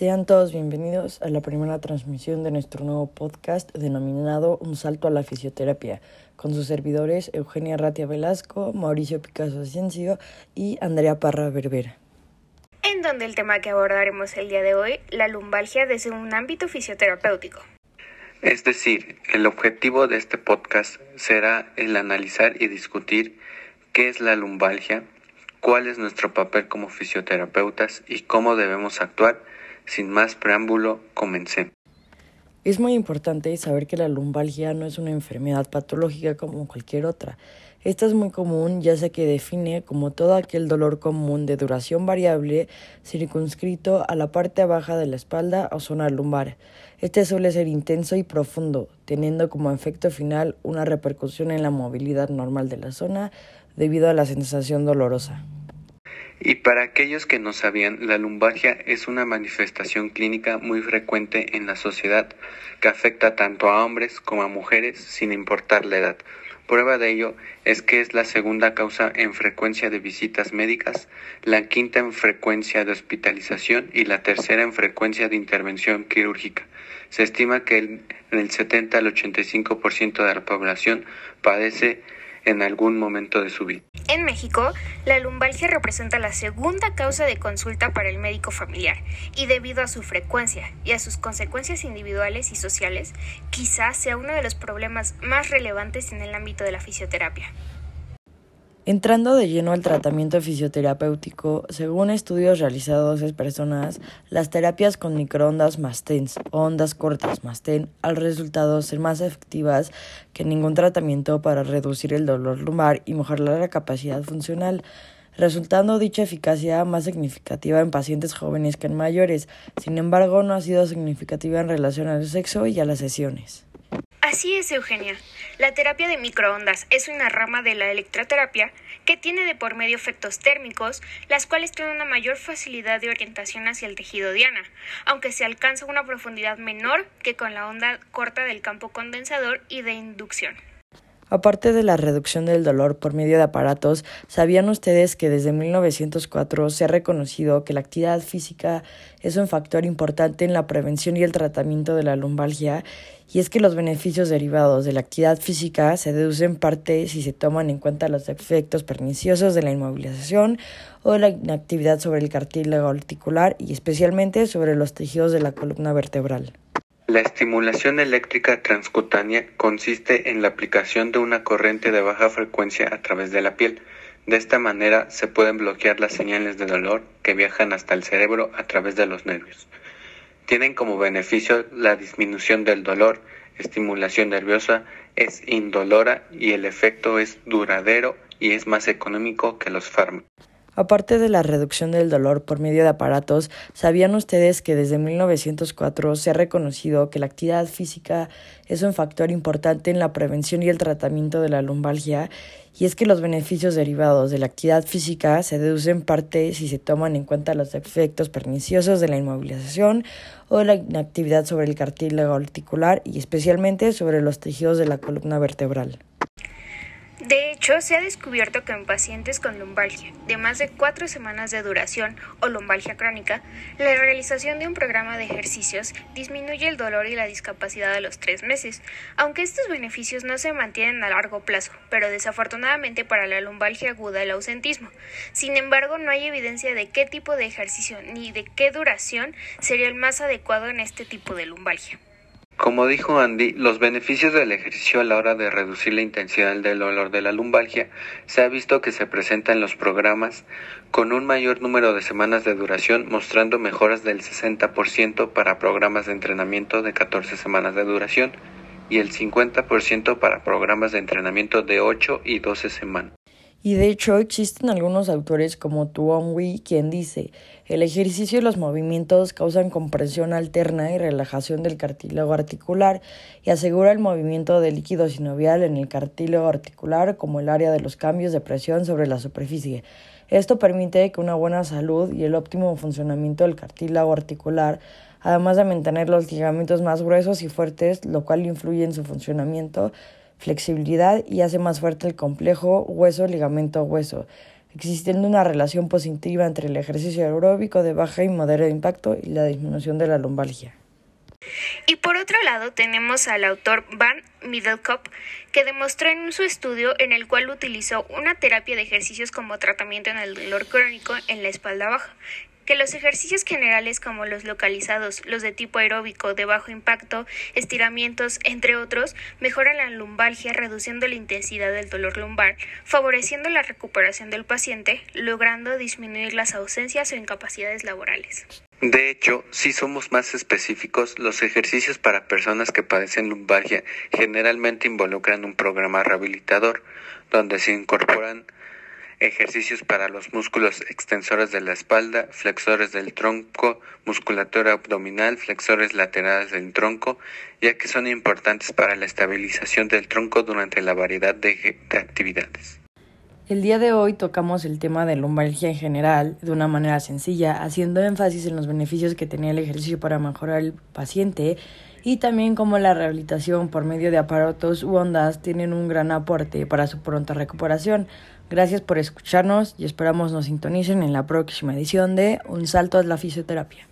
Sean todos bienvenidos a la primera transmisión de nuestro nuevo podcast denominado Un salto a la fisioterapia, con sus servidores Eugenia Ratia Velasco, Mauricio Picasso Asensio y Andrea Parra Berbera. En donde el tema que abordaremos el día de hoy, la lumbalgia desde un ámbito fisioterapéutico. Es decir, el objetivo de este podcast será el analizar y discutir qué es la lumbalgia, cuál es nuestro papel como fisioterapeutas y cómo debemos actuar. Sin más preámbulo, comencé. Es muy importante saber que la lumbalgia no es una enfermedad patológica como cualquier otra. Esta es muy común ya sea que define como todo aquel dolor común de duración variable circunscrito a la parte baja de la espalda o zona lumbar. Este suele ser intenso y profundo, teniendo como efecto final una repercusión en la movilidad normal de la zona debido a la sensación dolorosa. Y para aquellos que no sabían, la lumbalgia es una manifestación clínica muy frecuente en la sociedad que afecta tanto a hombres como a mujeres sin importar la edad. Prueba de ello es que es la segunda causa en frecuencia de visitas médicas, la quinta en frecuencia de hospitalización y la tercera en frecuencia de intervención quirúrgica. Se estima que en el 70 al 85% de la población padece en algún momento de su vida. En México, la lumbalgia representa la segunda causa de consulta para el médico familiar y debido a su frecuencia y a sus consecuencias individuales y sociales, quizás sea uno de los problemas más relevantes en el ámbito de la fisioterapia. Entrando de lleno al tratamiento fisioterapéutico, según estudios realizados en personas, las terapias con microondas más TENS o ondas cortas más TEN al resultado ser más efectivas que ningún tratamiento para reducir el dolor lumbar y mejorar la capacidad funcional, resultando dicha eficacia más significativa en pacientes jóvenes que en mayores. Sin embargo, no ha sido significativa en relación al sexo y a las sesiones. Así es, Eugenia. La terapia de microondas es una rama de la electroterapia que tiene de por medio efectos térmicos, las cuales tienen una mayor facilidad de orientación hacia el tejido diana, aunque se alcanza una profundidad menor que con la onda corta del campo condensador y de inducción. Aparte de la reducción del dolor por medio de aparatos, ¿sabían ustedes que desde 1904 se ha reconocido que la actividad física es un factor importante en la prevención y el tratamiento de la lumbalgia? Y es que los beneficios derivados de la actividad física se deducen parte si se toman en cuenta los efectos perniciosos de la inmovilización o de la inactividad sobre el cartílago articular y especialmente sobre los tejidos de la columna vertebral. La estimulación eléctrica transcutánea consiste en la aplicación de una corriente de baja frecuencia a través de la piel. De esta manera se pueden bloquear las señales de dolor que viajan hasta el cerebro a través de los nervios. Tienen como beneficio la disminución del dolor, estimulación nerviosa, es indolora y el efecto es duradero y es más económico que los fármacos. Aparte de la reducción del dolor por medio de aparatos, ¿sabían ustedes que desde 1904 se ha reconocido que la actividad física es un factor importante en la prevención y el tratamiento de la lumbalgia? Y es que los beneficios derivados de la actividad física se deducen parte si se toman en cuenta los efectos perniciosos de la inmovilización o de la inactividad sobre el cartílago articular y especialmente sobre los tejidos de la columna vertebral. De hecho, se ha descubierto que en pacientes con lumbalgia de más de cuatro semanas de duración o lumbalgia crónica, la realización de un programa de ejercicios disminuye el dolor y la discapacidad a los tres meses, aunque estos beneficios no se mantienen a largo plazo, pero desafortunadamente para la lumbalgia aguda el ausentismo. Sin embargo, no hay evidencia de qué tipo de ejercicio ni de qué duración sería el más adecuado en este tipo de lumbalgia. Como dijo Andy, los beneficios del ejercicio a la hora de reducir la intensidad del dolor de la lumbalgia se ha visto que se presenta en los programas con un mayor número de semanas de duración, mostrando mejoras del 60% para programas de entrenamiento de 14 semanas de duración y el 50% para programas de entrenamiento de 8 y 12 semanas. Y de hecho existen algunos autores como Tuong Wei quien dice, el ejercicio y los movimientos causan compresión alterna y relajación del cartílago articular y asegura el movimiento del líquido sinovial en el cartílago articular como el área de los cambios de presión sobre la superficie. Esto permite que una buena salud y el óptimo funcionamiento del cartílago articular además de mantener los ligamentos más gruesos y fuertes, lo cual influye en su funcionamiento, flexibilidad y hace más fuerte el complejo hueso-ligamento-hueso. existiendo una relación positiva entre el ejercicio aeróbico de baja y moderado impacto y la disminución de la lumbalgia. Y por otro lado tenemos al autor Van Middelkop, que demostró en su estudio en el cual utilizó una terapia de ejercicios como tratamiento en el dolor crónico en la espalda baja, que los ejercicios generales como los localizados, los de tipo aeróbico, de bajo impacto, estiramientos, entre otros, mejoran la lumbalgia reduciendo la intensidad del dolor lumbar, favoreciendo la recuperación del paciente, logrando disminuir las ausencias o incapacidades laborales. De hecho, si somos más específicos, los ejercicios para personas que padecen lumbalgia generalmente involucran un programa rehabilitador, donde se incorporan ejercicios para los músculos extensores de la espalda, flexores del tronco, musculatura abdominal, flexores laterales del tronco, ya que son importantes para la estabilización del tronco durante la variedad de, actividades. El día de hoy tocamos el tema de lumbalgia en general de una manera sencilla, haciendo énfasis en los beneficios que tenía el ejercicio para mejorar al paciente y también cómo la rehabilitación por medio de aparatos u ondas tienen un gran aporte para su pronta recuperación. Gracias por escucharnos y esperamos nos sintonicen en la próxima edición de Un salto a la fisioterapia.